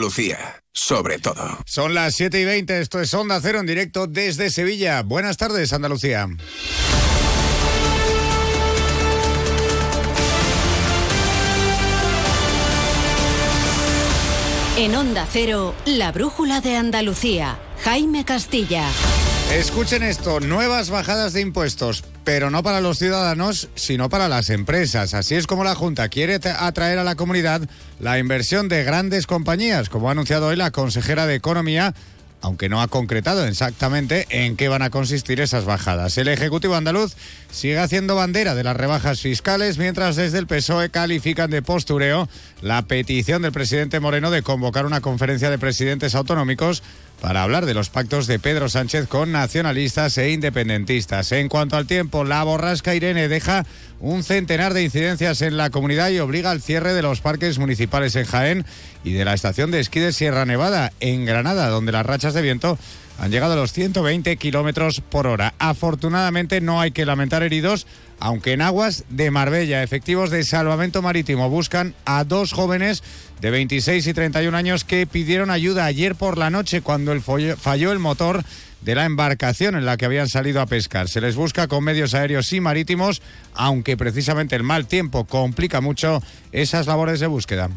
Lucía, sobre todo. Son las 7 y 20, esto es Onda Cero en directo desde Sevilla. Buenas tardes, Andalucía. En Onda Cero, la brújula de Andalucía. Jaime Castilla. Escuchen esto, nuevas bajadas de impuestos, pero no para los ciudadanos, sino para las empresas. Así es como la Junta quiere atraer a la comunidad la inversión de grandes compañías, como ha anunciado hoy la consejera de Economía aunque no ha concretado exactamente en qué van a consistir esas bajadas. El Ejecutivo andaluz sigue haciendo bandera de las rebajas fiscales, mientras desde el PSOE califican de postureo la petición del presidente Moreno de convocar una conferencia de presidentes autonómicos para hablar de los pactos de Pedro Sánchez con nacionalistas e independentistas. En cuanto al tiempo, la borrasca Irene deja un centenar de incidencias en la comunidad y obliga al cierre de los parques municipales en Jaén y de la estación de esquí de Sierra Nevada en Granada, donde las rachas de viento han llegado a los 120 kilómetros por hora. Afortunadamente no hay que lamentar heridos, aunque en aguas de Marbella, efectivos de salvamento marítimo buscan a dos jóvenes de 26 y 31 años que pidieron ayuda ayer por la noche cuando el falló el motor de la embarcación en la que habían salido a pescar. Se les busca con medios aéreos y marítimos, aunque precisamente el mal tiempo complica mucho esas labores de búsqueda.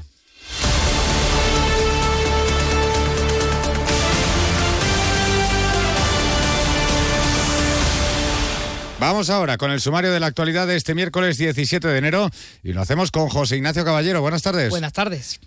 Vamos ahora con el sumario de la actualidad de este miércoles 17 de enero y lo hacemos con José Ignacio Caballero. Buenas tardes. Buenas tardes.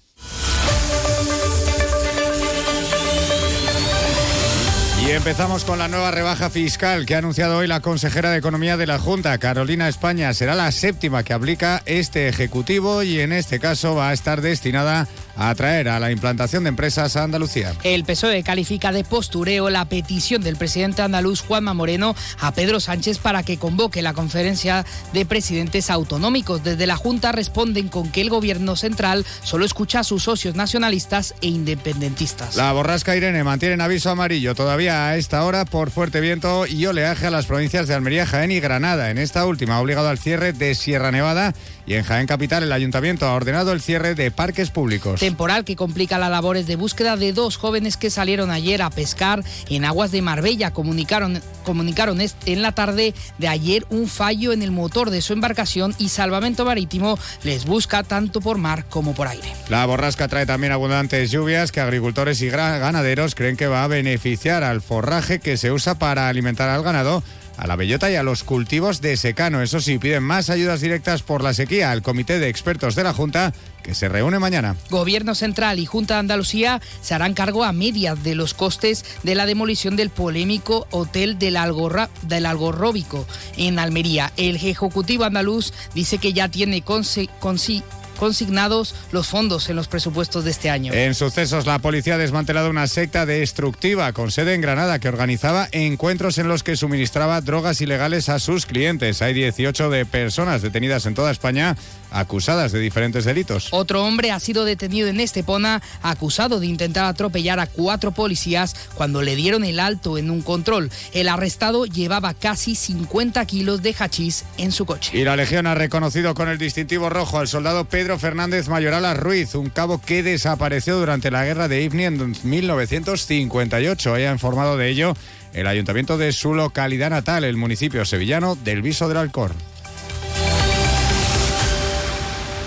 Y empezamos con la nueva rebaja fiscal que ha anunciado hoy la consejera de Economía de la Junta, Carolina España. Será la séptima que aplica este Ejecutivo y en este caso va a estar destinada a atraer a la implantación de empresas a Andalucía. El PSOE califica de postureo la petición del presidente andaluz Juanma Moreno a Pedro Sánchez para que convoque la conferencia de presidentes autonómicos. Desde la Junta responden con que el gobierno central solo escucha a sus socios nacionalistas e independentistas. La borrasca Irene mantiene aviso amarillo todavía a esta hora por fuerte viento y oleaje a las provincias de Almería, Jaén y Granada. En esta última ha obligado al cierre de Sierra Nevada y en Jaén Capital el ayuntamiento ha ordenado el cierre de parques públicos. Temporal que complica las labores de búsqueda de dos jóvenes que salieron ayer a pescar en aguas de Marbella. Comunicaron, comunicaron en la tarde de ayer un fallo en el motor de su embarcación y Salvamento Marítimo les busca tanto por mar como por aire. La borrasca trae también abundantes lluvias que agricultores y ganaderos creen que va a beneficiar al forraje que se usa para alimentar al ganado a la bellota y a los cultivos de secano. Eso sí, piden más ayudas directas por la sequía al Comité de Expertos de la Junta que se reúne mañana. Gobierno Central y Junta de Andalucía se harán cargo a medias de los costes de la demolición del polémico Hotel del, Algorra, Algorróbico en Almería. El Ejecutivo andaluz dice que ya tiene consi consignados los fondos en los presupuestos de este año. En sucesos, la policía ha desmantelado una secta destructiva con sede en Granada que organizaba encuentros en los que suministraba drogas ilegales a sus clientes. Hay 18 de personas detenidas en toda España acusadas de diferentes delitos. Otro hombre ha sido detenido en Estepona acusado de intentar atropellar a cuatro policías cuando le dieron el alto en un control. El arrestado llevaba casi 50 kilos de hachís en su coche. Y la Legión ha reconocido con el distintivo rojo al soldado Pedro Fernández Mayorala Ruiz, un cabo que desapareció durante la guerra de Ifni en 1958. Ha informado de ello el ayuntamiento de su localidad natal, el municipio sevillano del Viso del Alcor.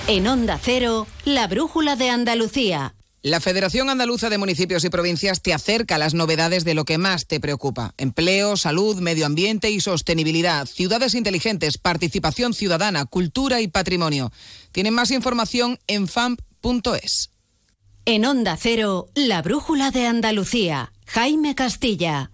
En Onda Cero, la brújula de Andalucía. La Federación Andaluza de Municipios y Provincias te acerca a las novedades de lo que más te preocupa. Empleo, salud, medio ambiente y sostenibilidad, ciudades inteligentes, participación ciudadana, cultura y patrimonio. Tienen más información en famp.es. En Onda Cero, la brújula de Andalucía. Jaime Castilla.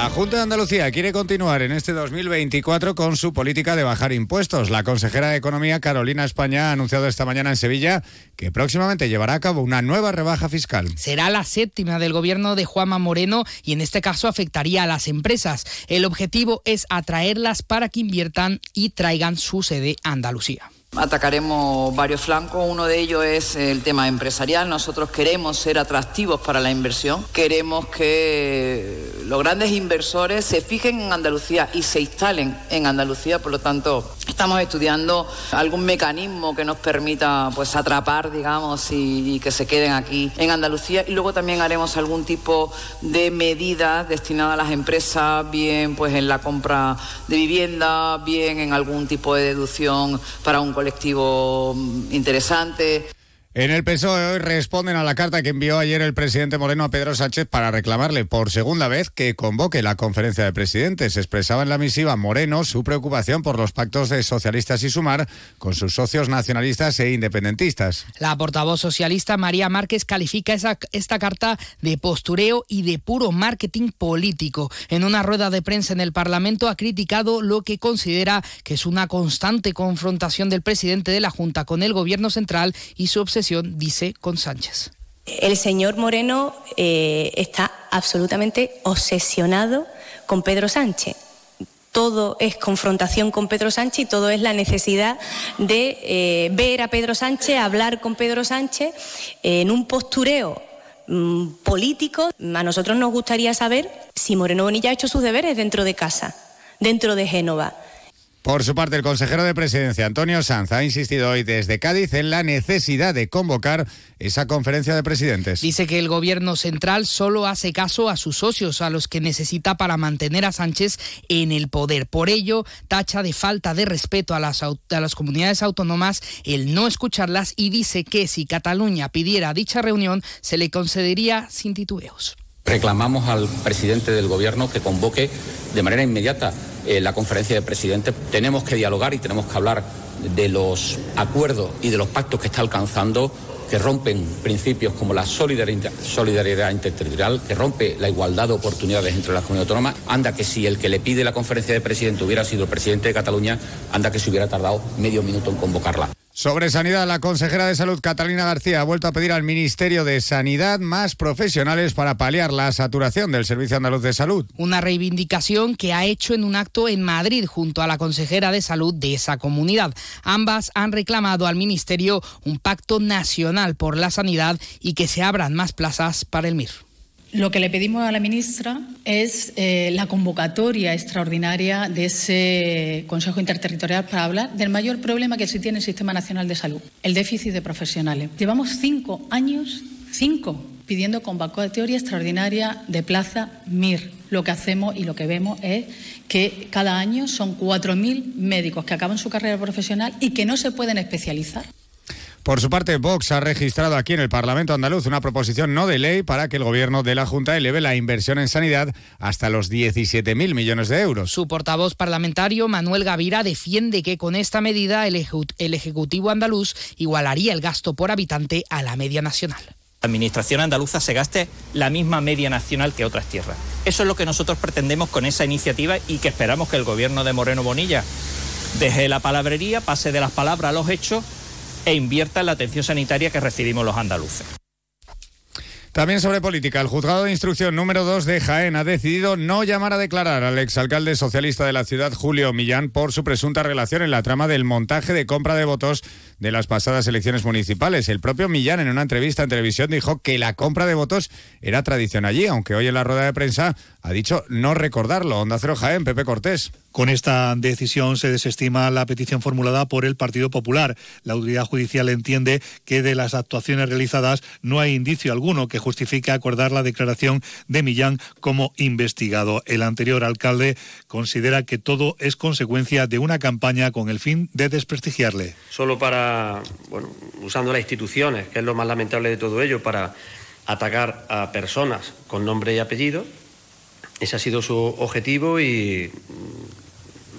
La Junta de Andalucía quiere continuar en este 2024 con su política de bajar impuestos. La consejera de Economía, Carolina España, ha anunciado esta mañana en Sevilla que próximamente llevará a cabo una nueva rebaja fiscal. Será la séptima del gobierno de Juanma Moreno y en este caso afectaría a las empresas. El objetivo es atraerlas para que inviertan y traigan su sede a Andalucía. Atacaremos varios flancos. Uno de ellos es el tema empresarial. Nosotros queremos ser atractivos para la inversión. Queremos que los grandes inversores se fijen en Andalucía y se instalen en Andalucía. Por lo tanto, Estamos estudiando algún mecanismo que nos permita pues atrapar, digamos, y, que se queden aquí en Andalucía. Y luego también haremos algún tipo de medidas destinadas a las empresas, bien pues en la compra de vivienda, bien en algún tipo de deducción para un colectivo interesante. En el PSOE hoy responden a la carta que envió ayer el presidente Moreno a Pedro Sánchez para reclamarle por segunda vez que convoque la conferencia de presidentes. Expresaba en la misiva Moreno su preocupación por los pactos de socialistas y sumar con sus socios nacionalistas e independentistas. La portavoz socialista María Márquez califica esa, esta carta de postureo y de puro marketing político. En una rueda de prensa en el Parlamento ha criticado lo que considera que es una constante confrontación del presidente de la Junta con el gobierno central y su obsesión dice con Sánchez. El señor Moreno eh, está absolutamente obsesionado con Pedro Sánchez. Todo es confrontación con Pedro Sánchez y todo es la necesidad de eh, ver a Pedro Sánchez, hablar con Pedro Sánchez en un postureo mm, político. A nosotros nos gustaría saber si Moreno Bonilla ha hecho sus deberes dentro de casa, dentro de Génova. Por su parte, el consejero de presidencia, Antonio Sanz, ha insistido hoy desde Cádiz en la necesidad de convocar esa conferencia de presidentes. Dice que el gobierno central solo hace caso a sus socios, a los que necesita para mantener a Sánchez en el poder. Por ello, tacha de falta de respeto a las, a las comunidades autónomas el no escucharlas y dice que si Cataluña pidiera dicha reunión, se le concedería sin titubeos. Reclamamos al presidente del gobierno que convoque de manera inmediata la conferencia de presidentes. Tenemos que dialogar y tenemos que hablar de los acuerdos y de los pactos que está alcanzando que rompen principios como la solidaridad, interterritorial, que rompe la igualdad de oportunidades entre las comunidades autónomas. Anda que si el que le pide la conferencia de presidente hubiera sido el presidente de Cataluña, anda que se hubiera tardado medio minuto en convocarla. Sobre sanidad, la consejera de salud Catalina García ha vuelto a pedir al Ministerio de Sanidad más profesionales para paliar la saturación del Servicio Andaluz de Salud. Una reivindicación que ha hecho en un acto en Madrid junto a la consejera de salud de esa comunidad. Ambas han reclamado al Ministerio un pacto nacional por la sanidad y que se abran más plazas para el MIR. Lo que le pedimos a la ministra es eh, la convocatoria extraordinaria de ese Consejo Interterritorial para hablar del mayor problema que se tiene en el Sistema Nacional de Salud, el déficit de profesionales. Llevamos cinco años, cinco, pidiendo convocatoria extraordinaria de plaza MIR. Lo que hacemos y lo que vemos es que cada año son 4.000 médicos que acaban su carrera profesional y que no se pueden especializar. Por su parte, Vox ha registrado aquí en el Parlamento andaluz una proposición no de ley para que el gobierno de la Junta eleve la inversión en sanidad hasta los 17.000 millones de euros. Su portavoz parlamentario, Manuel Gavira, defiende que con esta medida el, Ejecutivo andaluz igualaría el gasto por habitante a la media nacional la Administración andaluza se gaste la misma media nacional que otras tierras. Eso es lo que nosotros pretendemos con esa iniciativa y que esperamos que el gobierno de Moreno Bonilla deje la palabrería, pase de las palabras a los hechos e invierta en la atención sanitaria que recibimos los andaluces. También sobre política, el juzgado de instrucción número 2 de Jaén ha decidido no llamar a declarar al exalcalde socialista de la ciudad, Julio Millán, por su presunta relación en la trama del montaje de compra de votos de las pasadas elecciones municipales. El propio Millán en una entrevista en televisión dijo que la compra de votos era tradición allí, aunque hoy en la rueda de prensa ha dicho no recordarlo. Onda Cero Jaén, Pepe Cortés. Con esta decisión se desestima la petición formulada por el Partido Popular. La autoridad judicial entiende que de las actuaciones realizadas no hay indicio alguno que justifique acordar la declaración de Millán como investigado. El anterior alcalde considera que todo es consecuencia de una campaña con el fin de desprestigiarle. Solo para, bueno, usando las instituciones, que es lo más lamentable de todo ello, para atacar a personas con nombre y apellido. Ese ha sido su objetivo y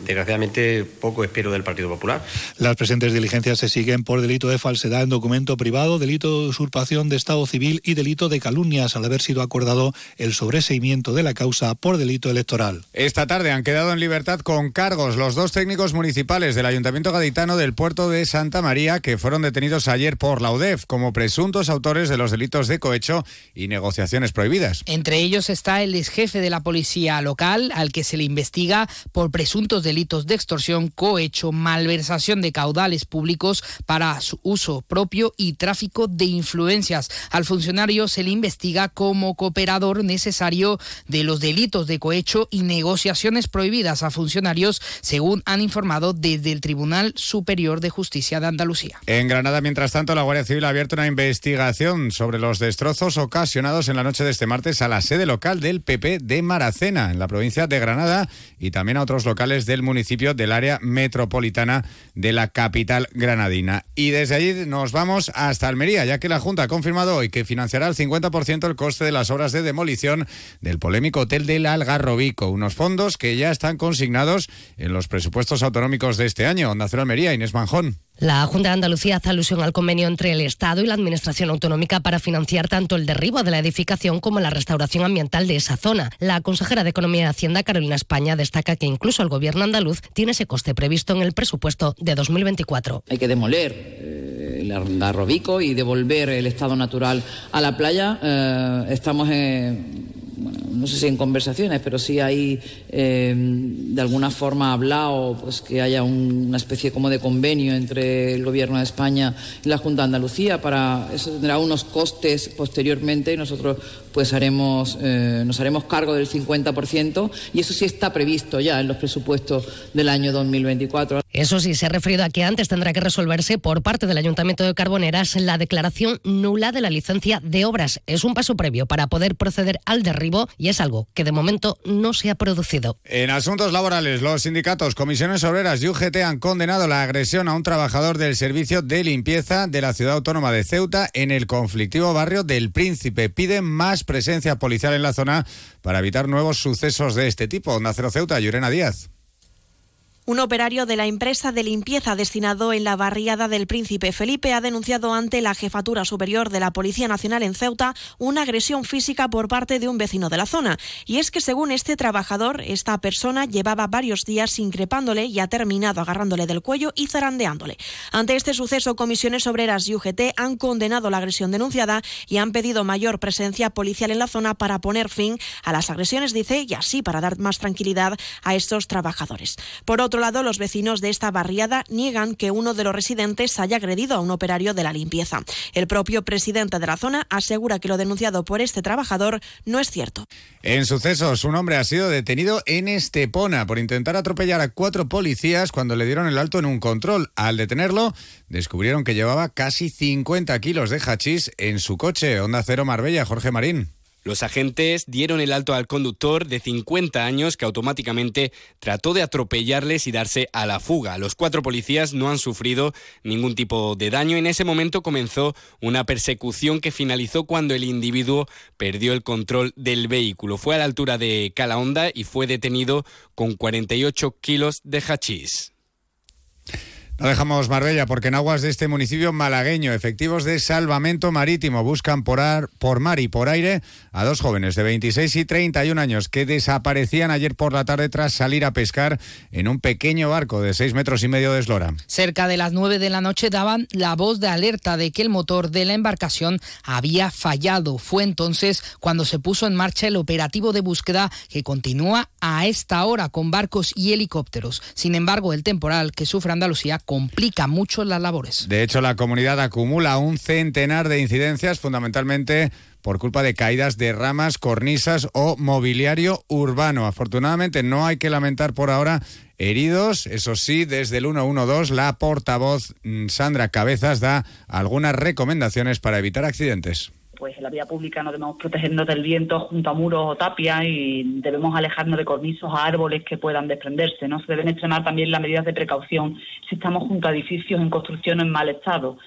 desgraciadamente poco espero del Partido Popular. Las presentes diligencias se siguen por delito de falsedad en documento privado, delito de usurpación de Estado civil y delito de calumnias al haber sido acordado el sobreseimiento de la causa por delito electoral. Esta tarde han quedado en libertad con cargos los dos técnicos municipales del Ayuntamiento Gaditano del puerto de Santa María que fueron detenidos ayer por la UDEF como presuntos autores de los delitos de cohecho y negociaciones prohibidas. Entre ellos está el ex jefe de la policía local al que se le investiga por presuntos delitos delitos de extorsión, cohecho, malversación de caudales públicos para su uso propio y tráfico de influencias. Al funcionario se le investiga como cooperador necesario de los delitos de cohecho y negociaciones prohibidas a funcionarios, según han informado desde el Tribunal Superior de Justicia de Andalucía. En Granada, mientras tanto, la Guardia Civil ha abierto una investigación sobre los destrozos ocasionados en la noche de este martes a la sede local del PP de Maracena, en la provincia de Granada, y también a otros locales del municipio del área metropolitana de la capital granadina. Y desde allí nos vamos hasta Almería, ya que la Junta ha confirmado hoy que financiará al 50% el coste de las obras de demolición del polémico hotel del Algarrobico, unos fondos que ya están consignados en los presupuestos autonómicos de este año. Onda Cero Almería, Inés Manjón. La Junta de Andalucía hace alusión al convenio entre el Estado y la Administración Autonómica para financiar tanto el derribo de la edificación como la restauración ambiental de esa zona. La consejera de Economía y Hacienda, Carolina España, destaca que incluso el Gobierno andaluz tiene ese coste previsto en el presupuesto de 2024. Hay que demoler eh, el Algarrobico y devolver el estado natural a la playa. Eh, estamos en no sé si en conversaciones, pero sí hay eh, de alguna forma hablado pues, que haya una especie como de convenio entre el Gobierno de España y la Junta de Andalucía para eso tendrá unos costes posteriormente y nosotros pues haremos eh, nos haremos cargo del 50% y eso sí está previsto ya en los presupuestos del año 2024. Eso sí, se ha referido a que antes tendrá que resolverse por parte del Ayuntamiento de Carboneras la declaración nula de la licencia de obras. Es un paso previo para poder proceder al derribo y es algo que de momento no se ha producido. En asuntos laborales, los sindicatos, comisiones obreras y UGT han condenado la agresión a un trabajador del servicio de limpieza de la ciudad autónoma de Ceuta en el conflictivo barrio del Príncipe. Piden más presencia policial en la zona para evitar nuevos sucesos de este tipo. Nacero Ceuta, Llurena Díaz. Un operario de la empresa de limpieza destinado en la barriada del Príncipe Felipe ha denunciado ante la Jefatura Superior de la Policía Nacional en Ceuta una agresión física por parte de un vecino de la zona. Y es que según este trabajador, esta persona llevaba varios días increpándole y ha terminado agarrándole del cuello y zarandeándole. Ante este suceso, comisiones obreras y UGT han condenado la agresión denunciada y han pedido mayor presencia policial en la zona para poner fin a las agresiones, dice, y así para dar más tranquilidad a estos trabajadores. Por otro lado, los vecinos de esta barriada niegan que uno de los residentes haya agredido a un operario de la limpieza. El propio presidente de la zona asegura que lo denunciado por este trabajador no es cierto. En sucesos, un hombre ha sido detenido en Estepona por intentar atropellar a cuatro policías cuando le dieron el alto en un control. Al detenerlo, descubrieron que llevaba casi 50 kilos de hachís en su coche. Onda Cero Marbella, Jorge Marín. Los agentes dieron el alto al conductor de 50 años que automáticamente trató de atropellarles y darse a la fuga. Los cuatro policías no han sufrido ningún tipo de daño. En ese momento comenzó una persecución que finalizó cuando el individuo perdió el control del vehículo. Fue a la altura de Calahonda y fue detenido con 48 kilos de hachís. No dejamos Marbella porque en aguas de este municipio malagueño, efectivos de salvamento marítimo buscan por, por mar y por aire a dos jóvenes de 26 y 31 años que desaparecían ayer por la tarde tras salir a pescar en un pequeño barco de 6 metros y medio de eslora. Cerca de las 9 de la noche daban la voz de alerta de que el motor de la embarcación había fallado. Fue entonces cuando se puso en marcha el operativo de búsqueda que continúa a esta hora con barcos y helicópteros. Sin embargo, el temporal que sufre Andalucía complica mucho las labores. De hecho, la comunidad acumula un centenar de incidencias, fundamentalmente por culpa de caídas de ramas, cornisas o mobiliario urbano. Afortunadamente no hay que lamentar por ahora heridos. Eso sí, desde el 112 la portavoz mm, Sandra Cabezas da algunas recomendaciones para evitar accidentes pues en la vía pública no debemos protegernos del viento junto a muros o tapias y debemos alejarnos de cornisos a árboles que puedan desprenderse. ¿no? Se deben extremar también las medidas de precaución si estamos junto a edificios en construcción en mal estado.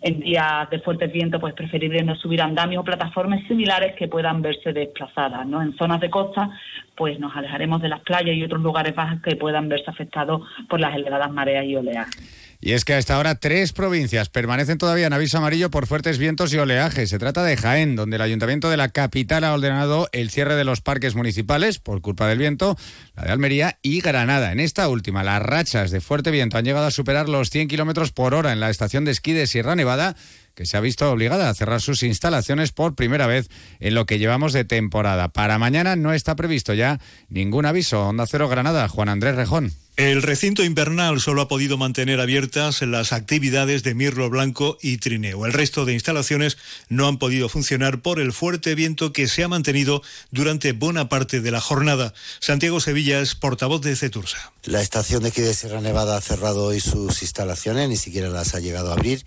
En días de fuertes vientos, pues preferible no subir andamios o plataformas similares que puedan verse desplazadas. ¿no? En zonas de costa, pues nos alejaremos de las playas y otros lugares bajos que puedan verse afectados por las elevadas mareas y oleajes. Y es que hasta ahora tres provincias permanecen todavía en aviso amarillo por fuertes vientos y oleaje. Se trata de Jaén, donde el ayuntamiento de la capital ha ordenado el cierre de los parques municipales por culpa del viento, la de Almería y Granada. En esta última, las rachas de fuerte viento han llegado a superar los 100 kilómetros por hora en la estación de esquí de Sierra Nevada que se ha visto obligada a cerrar sus instalaciones por primera vez en lo que llevamos de temporada. Para mañana no está previsto ya ningún aviso. Onda Cero Granada, Juan Andrés Rejón. El recinto invernal solo ha podido mantener abiertas las actividades de Mirlo Blanco y Trineo. El resto de instalaciones no han podido funcionar por el fuerte viento que se ha mantenido durante buena parte de la jornada. Santiago Sevilla es portavoz de Cetursa. La estación de aquí de Sierra Nevada ha cerrado hoy sus instalaciones, ni siquiera las ha llegado a abrir.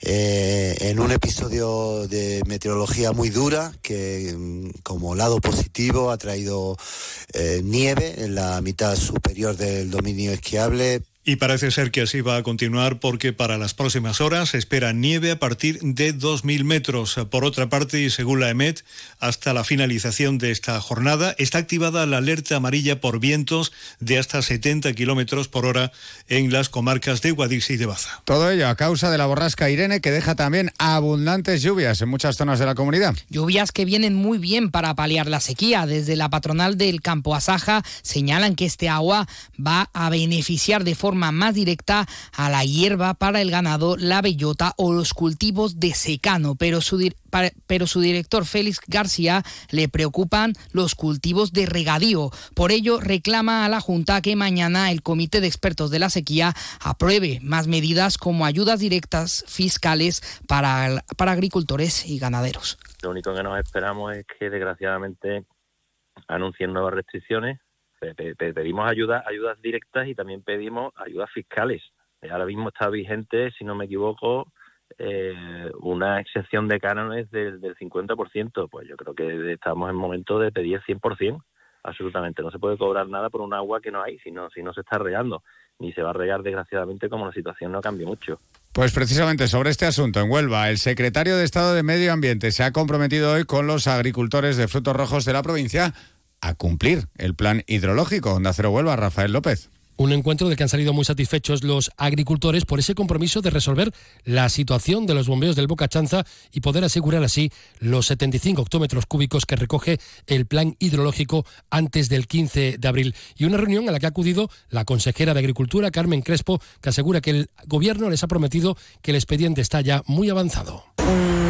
Eh, en un episodio de meteorología muy dura, que mm, como lado positivo ha traído eh, nieve en la mitad superior del dominio esquiable, y parece ser que así va a continuar porque para las próximas horas se espera nieve a partir de 2.000 metros. Por otra parte, y según la EMET, hasta la finalización de esta jornada está activada la alerta amarilla por vientos de hasta 70 kilómetros por hora en las comarcas de Guadix y de Baza. Todo ello a causa de la borrasca Irene que deja también abundantes lluvias en muchas zonas de la comunidad. Lluvias que vienen muy bien para paliar la sequía. Desde la patronal del Campo Asaja señalan que este agua va a beneficiar de forma más directa a la hierba para el ganado, la bellota o los cultivos de secano, pero su, pero su director Félix García le preocupan los cultivos de regadío. Por ello, reclama a la Junta que mañana el Comité de Expertos de la Sequía apruebe más medidas como ayudas directas fiscales para, para agricultores y ganaderos. Lo único que nos esperamos es que, desgraciadamente, anuncien nuevas restricciones pedimos ayuda, ayudas directas y también pedimos ayudas fiscales. Ahora mismo está vigente, si no me equivoco, eh, una excepción de cánones del, del 50%. Pues yo creo que estamos en momento de pedir 100%. Absolutamente. No se puede cobrar nada por un agua que no hay, si no, si no se está regando. Ni se va a regar, desgraciadamente, como la situación no cambie mucho. Pues precisamente sobre este asunto en Huelva, el secretario de Estado de Medio Ambiente se ha comprometido hoy con los agricultores de frutos rojos de la provincia a cumplir el plan hidrológico. Onda Cero Huelva, Rafael López. Un encuentro de que han salido muy satisfechos los agricultores por ese compromiso de resolver la situación de los bombeos del Boca Chanza y poder asegurar así los 75 octómetros cúbicos que recoge el plan hidrológico antes del 15 de abril. Y una reunión a la que ha acudido la consejera de Agricultura, Carmen Crespo, que asegura que el gobierno les ha prometido que el expediente está ya muy avanzado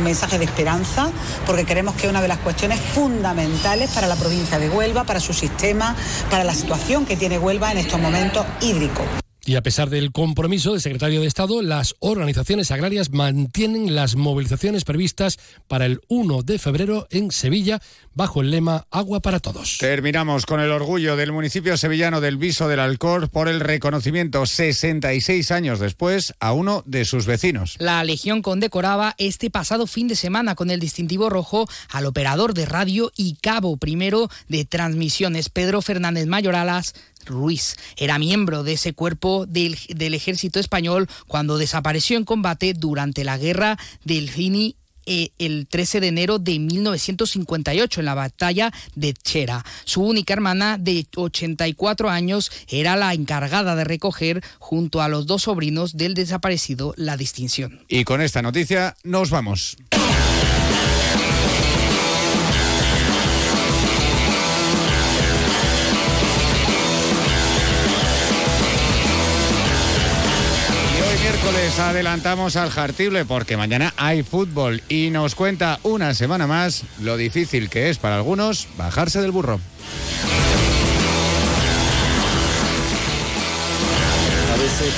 un mensaje de esperanza, porque creemos que es una de las cuestiones fundamentales para la provincia de Huelva, para su sistema, para la situación que tiene Huelva en estos momentos hídricos. Y a pesar del compromiso del secretario de Estado, las organizaciones agrarias mantienen las movilizaciones previstas para el 1 de febrero en Sevilla bajo el lema Agua para Todos. Terminamos con el orgullo del municipio sevillano del Viso del Alcor por el reconocimiento 66 años después a uno de sus vecinos. La Legión condecoraba este pasado fin de semana con el distintivo rojo al operador de radio y cabo primero de transmisiones Pedro Fernández Mayoralas Ruiz. Era miembro de ese cuerpo del, ejército español cuando desapareció en combate durante la guerra del Fini eh, el 13 de enero de 1958 en la batalla de Chera. Su única hermana de 84 años era la encargada de recoger junto a los dos sobrinos del desaparecido la distinción. Y con esta noticia nos vamos. Miércoles adelantamos al Jartible porque mañana hay fútbol y nos cuenta una semana más lo difícil que es para algunos bajarse del burro.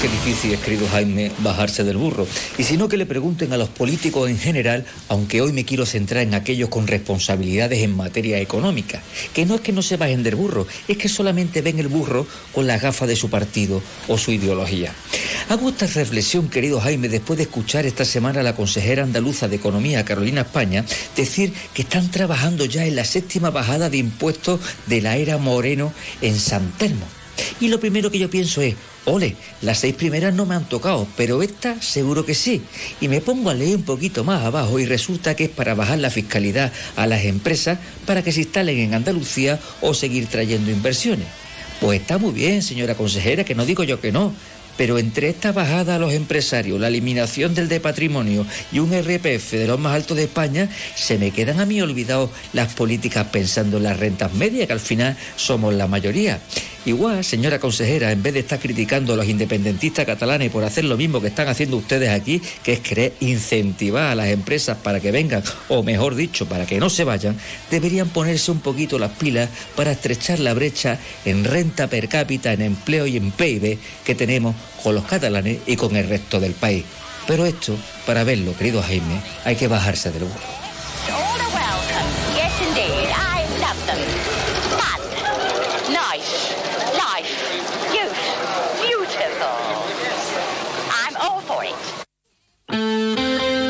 Qué difícil es, querido Jaime, bajarse del burro. Y si no, que le pregunten a los políticos en general, aunque hoy me quiero centrar en aquellos con responsabilidades en materia económica. Que no es que no se bajen del burro, es que solamente ven el burro con las gafas de su partido o su ideología. Hago esta reflexión, querido Jaime, después de escuchar esta semana a la consejera andaluza de Economía, Carolina España, decir que están trabajando ya en la séptima bajada de impuestos de la era Moreno en San Telmo. Y lo primero que yo pienso es, ole, las seis primeras no me han tocado, pero esta seguro que sí. Y me pongo a leer un poquito más abajo y resulta que es para bajar la fiscalidad a las empresas para que se instalen en Andalucía o seguir trayendo inversiones. Pues está muy bien, señora consejera, que no digo yo que no, Pero entre esta bajada a los empresarios, la eliminación del de patrimonio y un RPF de los más altos de España, se me quedan a mí olvidados las políticas pensando en las rentas medias, que al final somos la mayoría. Igual, señora consejera, en vez de estar criticando a los independentistas catalanes por hacer lo mismo que están haciendo ustedes aquí, que es querer incentivar a las empresas para que vengan, o mejor dicho, para que no se vayan, deberían ponerse un poquito las pilas para estrechar la brecha en renta per cápita, en empleo y en PIB que tenemos con los catalanes y con el resto del país. Pero esto, para verlo, querido Jaime, hay que bajarse del burro.